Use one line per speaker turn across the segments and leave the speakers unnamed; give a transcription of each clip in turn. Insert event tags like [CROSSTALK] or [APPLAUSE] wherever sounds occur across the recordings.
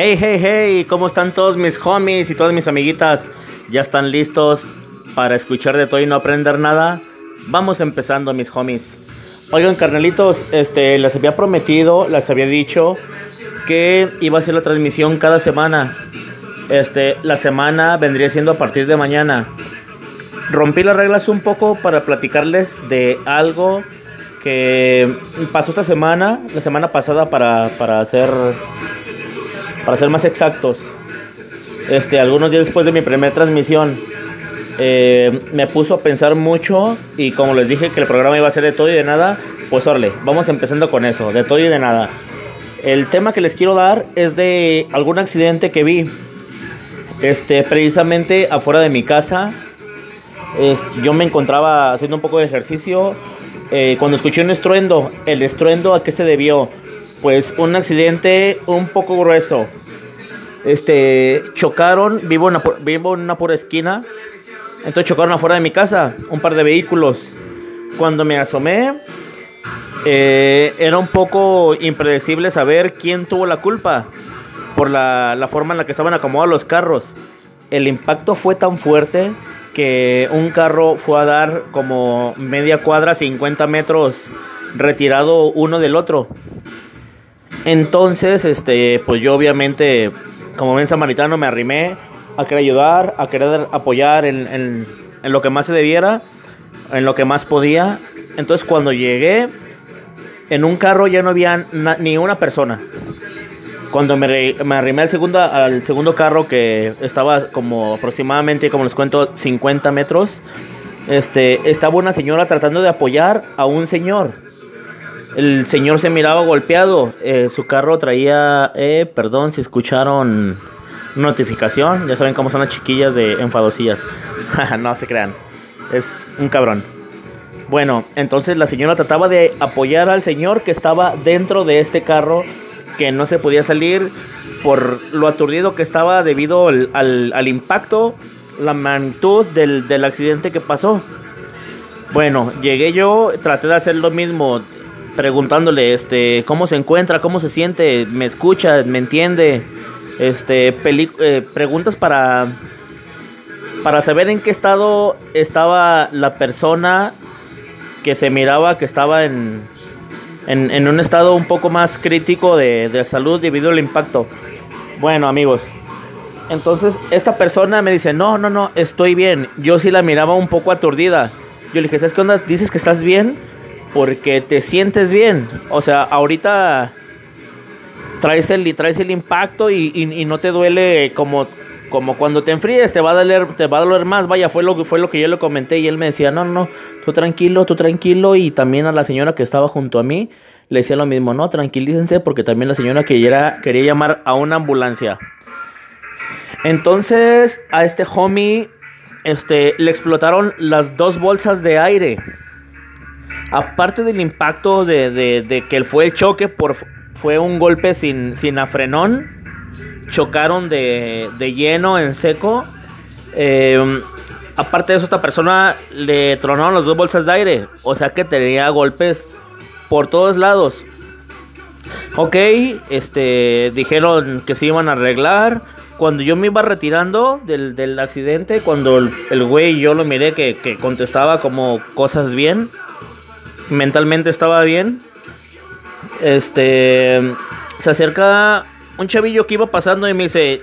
Hey, hey, hey, ¿cómo están todos mis homies y todas mis amiguitas? ¿Ya están listos para escuchar de todo y no aprender nada? Vamos empezando, mis homies. Oigan, carnalitos, este, les había prometido, les había dicho que iba a ser la transmisión cada semana. Este, la semana vendría siendo a partir de mañana. Rompí las reglas un poco para platicarles de algo que pasó esta semana, la semana pasada para, para hacer para ser más exactos, este, algunos días después de mi primera transmisión, eh, me puso a pensar mucho y como les dije que el programa iba a ser de todo y de nada, pues orle, vamos empezando con eso, de todo y de nada. El tema que les quiero dar es de algún accidente que vi, este, precisamente afuera de mi casa. yo me encontraba haciendo un poco de ejercicio eh, cuando escuché un estruendo. El estruendo a qué se debió? pues un accidente un poco grueso. Este, chocaron, vivo en una, vivo en una pura esquina, entonces chocaron afuera de mi casa, un par de vehículos. Cuando me asomé, eh, era un poco impredecible saber quién tuvo la culpa por la, la forma en la que estaban acomodados los carros. El impacto fue tan fuerte que un carro fue a dar como media cuadra, 50 metros retirado uno del otro. Entonces, este, pues yo obviamente, como buen samaritano, me arrimé a querer ayudar, a querer apoyar en, lo que más se debiera, en lo que más podía. Entonces, cuando llegué, en un carro ya no había ni una persona. Cuando me, me arrimé al segundo, al segundo carro, que estaba como aproximadamente, como les cuento, 50 metros, este, estaba una señora tratando de apoyar a un señor el señor se miraba golpeado. Eh, su carro traía, eh, perdón si escucharon notificación. Ya saben cómo son las chiquillas de enfadosillas. [LAUGHS] no se crean. Es un cabrón. Bueno, entonces la señora trataba de apoyar al señor que estaba dentro de este carro que no se podía salir por lo aturdido que estaba debido al, impacto, la magnitud del, del accidente que pasó. Bueno, llegué yo, traté de hacer lo mismo preguntándole este cómo se encuentra, cómo se siente, me escucha, me entiende, este eh, preguntas para para saber en qué estado estaba la persona que se miraba que estaba en, en, un estado un poco más crítico de, de salud debido al impacto. Bueno, amigos, entonces esta persona me dice, no, no, no, estoy bien. Yo sí la miraba un poco aturdida. Yo le dije, ¿sabes qué onda? ¿Dices que estás bien? Porque te sientes bien. O sea, ahorita traes el, traes el impacto y, no te duele como, como cuando te enfríes, te va a doler, te va a doler más. Vaya, fue lo que fue lo que yo le comenté y él me decía, no, no, tú tranquilo, tú tranquilo. Y también a la señora que estaba junto a mí le decía lo mismo, no, tranquilícense, porque también la señora quería, quería llamar a una ambulancia. Entonces, a este homie, este, le explotaron las dos bolsas de aire aparte del impacto de, de, que fue el choque, por, fue un golpe sin, sin afrenón, chocaron de, de lleno en seco. Eh, aparte de eso, esta persona le tronaron las dos bolsas de aire, o sea que tenía golpes por todos lados. Ok, este, dijeron que se iban a arreglar. Cuando yo me iba retirando del, del accidente, cuando el, el güey yo lo miré que, que contestaba como cosas bien mentalmente estaba bien. Este se acerca un chavillo que iba pasando y me dice,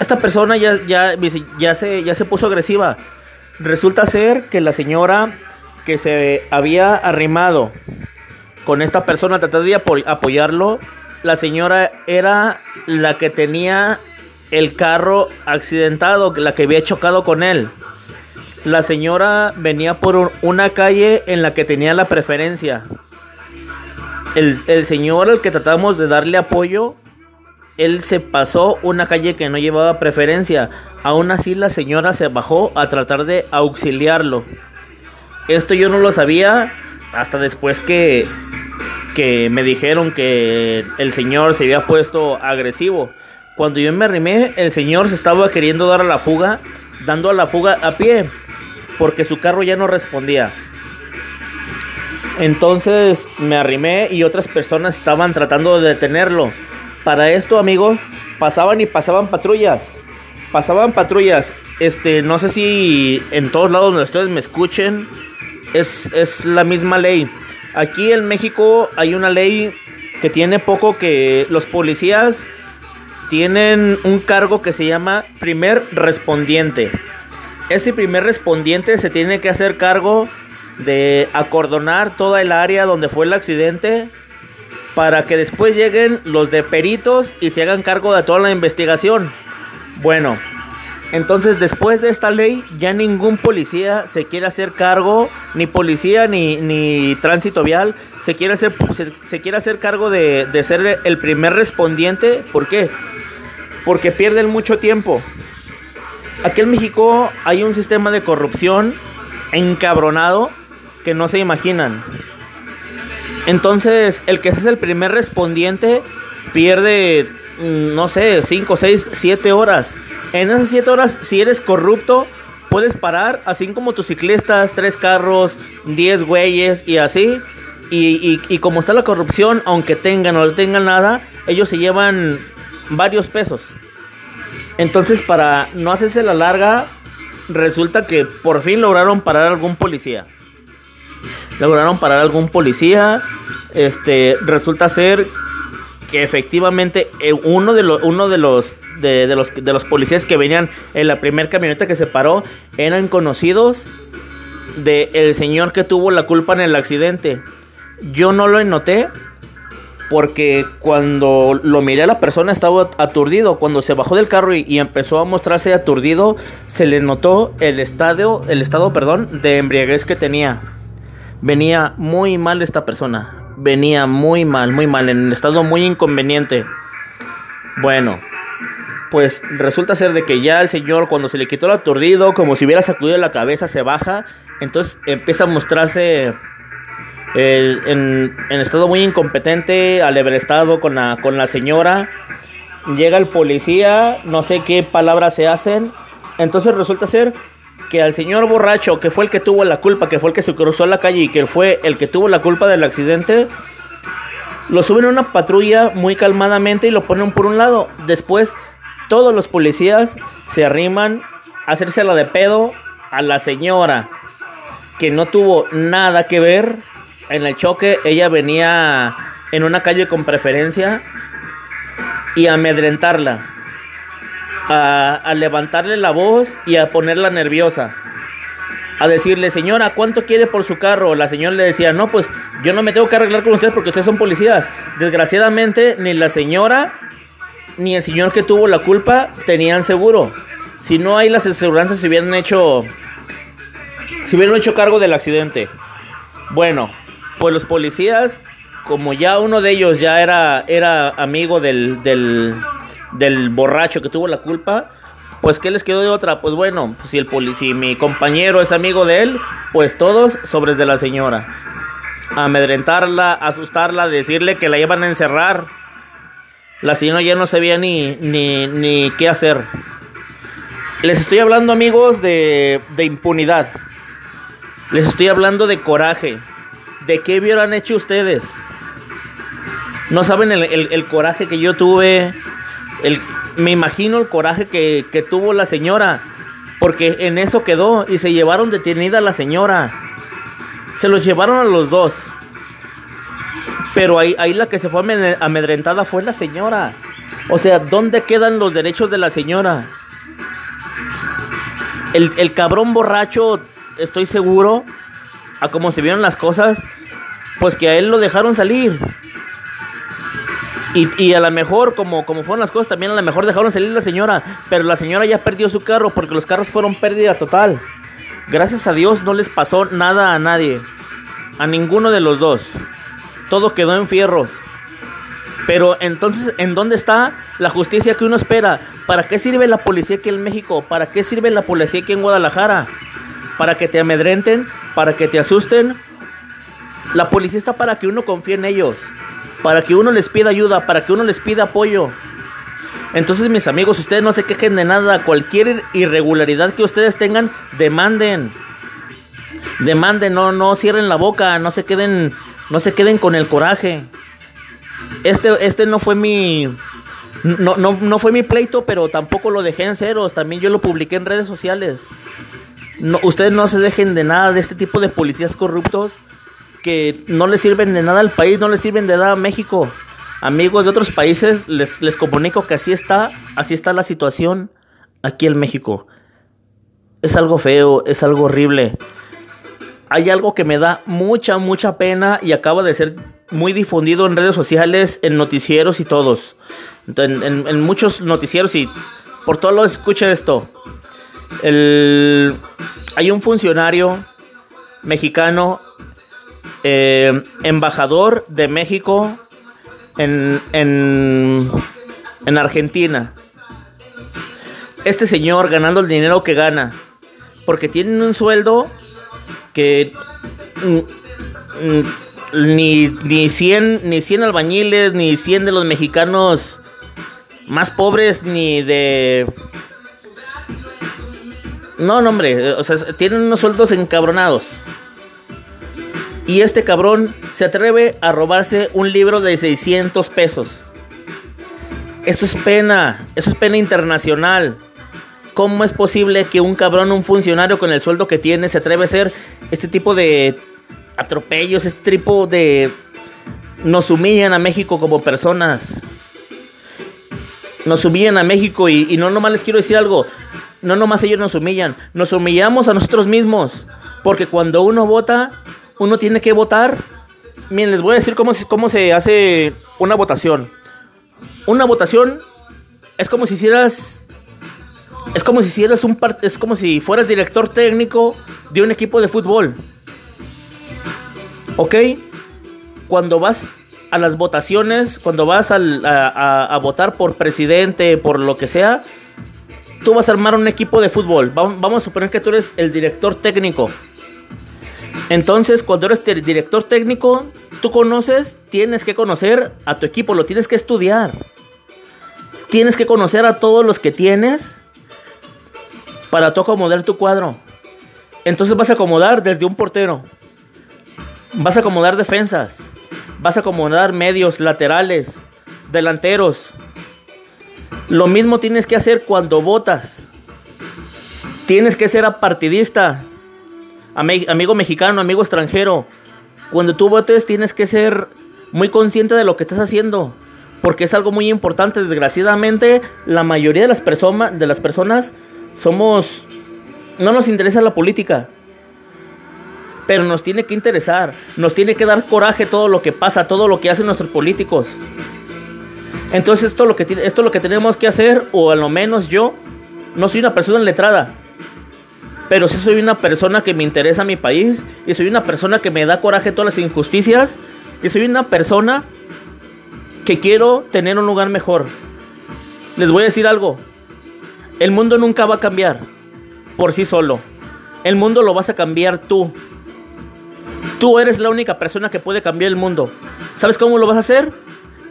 esta persona ya, ya, ya, se, ya se puso agresiva. Resulta ser que la señora que se había arrimado con esta persona tratando de apoyarlo, la señora era la que tenía el carro accidentado, la que había chocado con él la señora venía por una calle en la que tenía la preferencia. El, señor al que tratamos de darle apoyo, él se pasó una calle que no llevaba preferencia. Aún así la señora se bajó a tratar de auxiliarlo. Esto yo no lo sabía hasta después que, que me dijeron que el señor se había puesto agresivo. Cuando yo me arrimé, el señor se estaba queriendo dar a la fuga, dando a la fuga a pie porque su carro ya no respondía. Entonces me arrimé y otras personas estaban tratando de detenerlo. para esto, amigos, pasaban y pasaban patrullas. Pasaban patrullas. Este, no sé si en todos lados donde ustedes me escuchen, es, es la misma ley. Aquí en México hay una ley que tiene poco que los policías tienen un cargo que se llama primer respondiente. Ese primer respondiente se tiene que hacer cargo de acordonar toda el área donde fue el accidente para que después lleguen los de peritos y se hagan cargo de toda la investigación. Bueno, entonces después de esta ley ya ningún policía se quiere hacer cargo, ni policía ni, ni tránsito vial, se quiere hacer, se, quiere hacer cargo de, de ser el primer respondiente. ¿Por qué? Porque pierden mucho tiempo. Aquí en México hay un sistema de corrupción encabronado que no se imaginan. Entonces, el que es el primer respondiente pierde, mm, no sé, 5, 6, 7 horas. En esas 7 horas, si eres corrupto, puedes parar, así como tus ciclistas, tres carros, 10 güeyes y así. Y, y, como está la corrupción, aunque tengan o no tengan nada, ellos se llevan varios pesos. Entonces, para no hacerse la larga, resulta que por fin lograron parar algún policía. Lograron parar algún policía. Este, resulta ser que efectivamente eh, uno de los uno de los de, los de los policías que venían en la primera camioneta que se paró eran conocidos de el señor que tuvo la culpa en el accidente. Yo no lo noté porque cuando lo miré a la persona estaba aturdido. Cuando se bajó del carro y, empezó a mostrarse aturdido, se le notó el estadio, el estado, perdón, de embriaguez que tenía. Venía muy mal esta persona. Venía muy mal, muy mal, en un estado muy inconveniente. Bueno, pues resulta ser de que ya el señor cuando se le quitó el aturdido, como si hubiera sacudido la cabeza, se baja. Entonces empieza a mostrarse en, estado muy incompetente, estado con la, con la señora. Llega el policía, no sé qué palabras se hacen. Entonces resulta ser que al señor borracho, que fue el que tuvo la culpa, que fue el que se cruzó la calle y que fue el que tuvo la culpa del accidente, lo suben a una patrulla muy calmadamente y lo ponen por un lado. Después todos los policías se arriman a hacérsela de pedo a la señora, que no tuvo nada que ver en el choque ella venía en una calle con preferencia y a amedrentarla, a, levantarle la voz y a ponerla nerviosa. A decirle, señora, ¿cuánto quiere por su carro? La señora le decía, no, pues yo no me tengo que arreglar con ustedes porque ustedes son policías. Desgraciadamente, ni la señora ni el señor que tuvo la culpa tenían seguro. Si no hay las aseguranzas se hubieran hecho. Se hubieran hecho cargo del accidente. Bueno, pues los policías, como ya uno de ellos ya era, era amigo del, del, borracho que tuvo la culpa, pues ¿qué les quedó de otra? Pues bueno, pues, si el policía, mi compañero es amigo de él, pues todos sobres de la señora. Amedrentarla, asustarla, decirle que la iban a encerrar. La señora ya no sabía ni, ni, ni qué hacer. Les estoy hablando amigos de, de impunidad. Les estoy hablando de coraje. ¿De qué hubieran hecho ustedes? No saben el, coraje que yo tuve. Me imagino el coraje que, que, tuvo la señora. Porque en eso quedó y se llevaron detenida a la señora. Se los llevaron a los dos. Pero ahí, ahí la que se fue amedrentada fue la señora. O sea, ¿dónde quedan los derechos de la señora? El, el cabrón borracho, estoy seguro, a cómo se vieron las cosas, pues que a él lo dejaron salir. Y, a lo mejor, como, como fueron las cosas, también a lo mejor dejaron salir la señora. Pero la señora ya perdió su carro porque los carros fueron pérdida total. Gracias a Dios no les pasó nada a nadie. A ninguno de los dos. Todo quedó en fierros. Pero entonces, ¿en dónde está la justicia que uno espera? ¿Para qué sirve la policía aquí en México? ¿Para qué sirve la policía aquí en Guadalajara? ¿Para que te amedrenten? ¿Para que te asusten? La policía está para que uno confíe en ellos, para que uno les pida ayuda, para que uno les pida apoyo. Entonces, mis amigos, ustedes no se quejen de nada. Cualquier irregularidad que ustedes tengan, demanden. Demanden, no, no cierren la boca, no se queden, no se queden con el coraje. Este, este no fue mi, No, no, no fue mi pleito, pero tampoco lo dejé en ceros. También yo lo publiqué en redes sociales. Ustedes no se dejen de nada de este tipo de policías corruptos que no le sirven de nada al país, no le sirven de nada a México. Amigos de otros países, les, les comunico que así está, así está la situación aquí en México. Es algo feo, es algo horrible. Hay algo que me da mucha, mucha pena y acaba de ser muy difundido en redes sociales, en noticieros y todos. En, muchos noticieros y por todos los escucha esto. El, hay un funcionario mexicano, eh, embajador de México en, en, en Argentina. Este señor ganando el dinero que gana, porque tiene un sueldo que ni, ni, 100, ni 100 albañiles, ni 100 de los mexicanos más pobres, ni de... No, no, hombre, o sea, tienen unos sueldos encabronados. Y este cabrón se atreve a robarse un libro de 600 pesos. Eso es pena, eso es pena internacional. ¿Cómo es posible que un cabrón, un funcionario con el sueldo que tiene, se atreve a hacer este tipo de atropellos, este tipo de... Nos humillan a México como personas. Nos humillan a México y, y no nomás les quiero decir algo. No nomás ellos nos humillan, nos humillamos a nosotros mismos. Porque cuando uno vota, uno tiene que votar. Miren, les voy a decir cómo, cómo se hace una votación. Una votación es como si hicieras. Es como si hicieras un es como si fueras director técnico de un equipo de fútbol. ¿Ok? Cuando vas a las votaciones, cuando vas a, a, votar por presidente, por lo que sea, tú vas a armar un equipo de fútbol. Vamos a suponer que tú eres el director técnico. Entonces, cuando eres director técnico, tú conoces, tienes que conocer a tu equipo, lo tienes que estudiar. Tienes que conocer a todos los que tienes para tú acomodar tu cuadro. Entonces vas a acomodar desde un portero. Vas a acomodar defensas. Vas a acomodar medios, laterales, delanteros. Lo mismo tienes que hacer cuando votas. Tienes que ser apartidista amigo mexicano, amigo extranjero, cuando tú votes tienes que ser muy consciente de lo que estás haciendo, porque es algo muy importante. Desgraciadamente, la mayoría de las, de las personas somos... No nos interesa la política, pero nos tiene que interesar, nos tiene que dar coraje todo lo que pasa, todo lo que hacen nuestros políticos. Entonces esto, lo que, esto es lo que tenemos que hacer, o a lo menos yo, no soy una persona letrada, pero sí soy una persona que me interesa mi país y soy una persona que me da coraje todas las injusticias y soy una persona que quiero tener un lugar mejor. Les voy a decir algo. El mundo nunca va a cambiar por sí solo. El mundo lo vas a cambiar tú. Tú eres la única persona que puede cambiar el mundo. ¿Sabes cómo lo vas a hacer?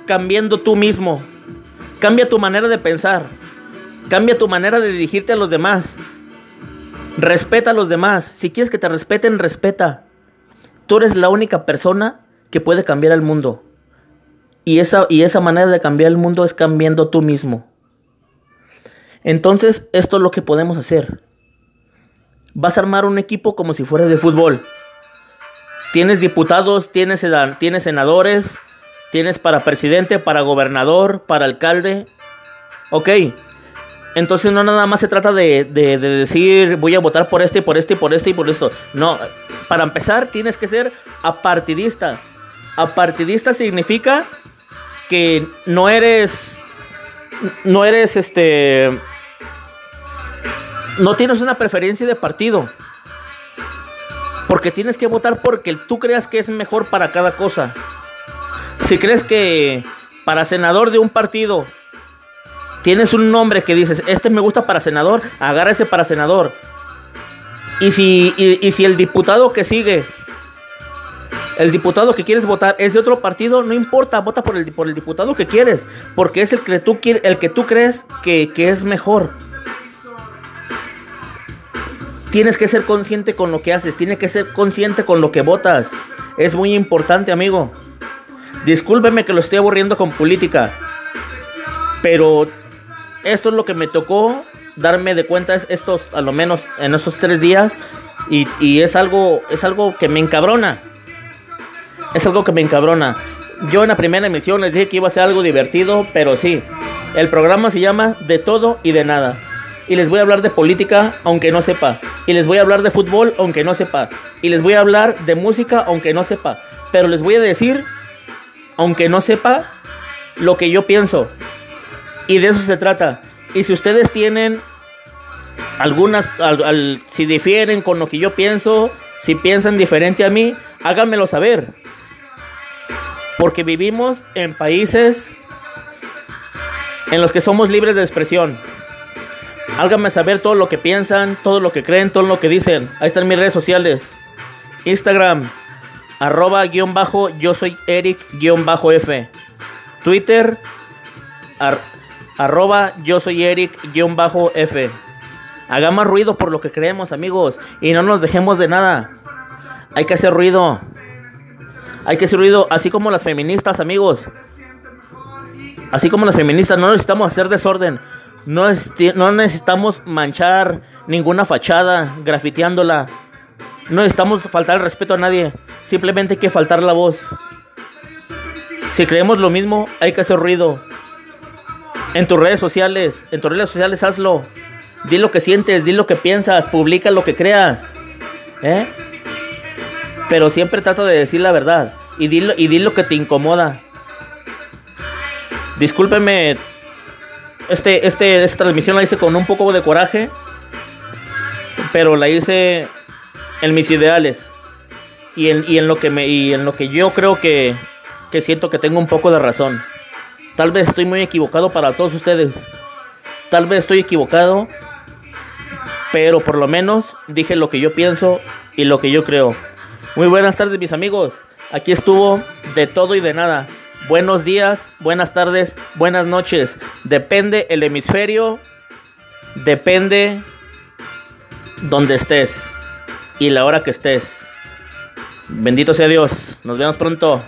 Cambiando tú mismo. Cambia tu manera de pensar. Cambia tu manera de dirigirte a los demás. Respeta a los demás. Si quieres que te respeten, respeta. Tú eres la única persona que puede cambiar el mundo. Y esa, y esa manera de cambiar el mundo es cambiando tú mismo. Entonces, esto es lo que podemos hacer. Vas a armar un equipo como si fuera de fútbol. Tienes diputados, tienes, tienes senadores, tienes para presidente, para gobernador, para alcalde. Ok, entonces no nada más se trata de, decir voy a votar por este, por este, por este y por esto. No, para empezar tienes que ser apartidista. Apartidista significa que no eres, no eres este, no tienes una preferencia de partido. Porque tienes que votar porque tú creas que es mejor para cada cosa. Si crees que para senador de un partido tienes un nombre que dices, este me gusta para senador, agarra ese para senador. Y si, y, si el diputado que sigue, el diputado que quieres votar es de otro partido, no importa, vota por el, por el diputado que quieres, porque es el que tú, el que tú crees que, que es mejor. Tienes que ser consciente con lo que haces, tienes que ser consciente con lo que votas. Es muy importante, amigo. Discúlpeme que lo estoy aburriendo con política. Pero esto es lo que me tocó darme de cuenta estos, a lo menos en estos tres días. Y, y es algo, es algo que me encabrona. Es algo que me encabrona. Yo en la primera emisión les dije que iba a ser algo divertido, pero sí. El programa se llama De todo y de nada. Y les voy a hablar de política, aunque no sepa. Y les voy a hablar de fútbol, aunque no sepa. Y les voy a hablar de música, aunque no sepa. Pero les voy a decir, aunque no sepa, lo que yo pienso. Y de eso se trata. Y si ustedes tienen algunas, si difieren con lo que yo pienso, si piensan diferente a mí, háganmelo saber. Porque vivimos en países en los que somos libres de expresión. Háganme saber todo lo que piensan, todo lo que creen, todo lo que dicen. Ahí están mis redes sociales. Instagram, arroba bajo, yo soy Eric guion bajo F. Twitter, arroba yo soy Eric guion bajo F. Hagamos ruido por lo que creemos, amigos. Y no nos dejemos de nada. Hay que hacer ruido. Hay que hacer ruido, así como las feministas, amigos. Así como las feministas, no necesitamos hacer desorden. No, no necesitamos manchar ninguna fachada, grafiteándola. No necesitamos faltar el respeto a nadie. Simplemente hay que faltar la voz. Si creemos lo mismo, hay que hacer ruido. En tus redes sociales, en tus redes sociales hazlo. Di lo que sientes, di lo que piensas, publica lo que creas. ¿Eh? Pero siempre trata de decir la verdad. Y di, y di lo que te incomoda. Discúlpeme. Este, este, esta transmisión la hice con un poco de coraje. Pero la hice en mis ideales. Y en, y en lo que me. Y en lo que yo creo que. Que siento que tengo un poco de razón. Tal vez estoy muy equivocado para todos ustedes. Tal vez estoy equivocado. Pero por lo menos dije lo que yo pienso y lo que yo creo. Muy buenas tardes mis amigos. Aquí estuvo de todo y de nada. Buenos días, buenas tardes, buenas noches. Depende el hemisferio. Depende donde estés y la hora que estés. Bendito sea Dios. Nos vemos pronto.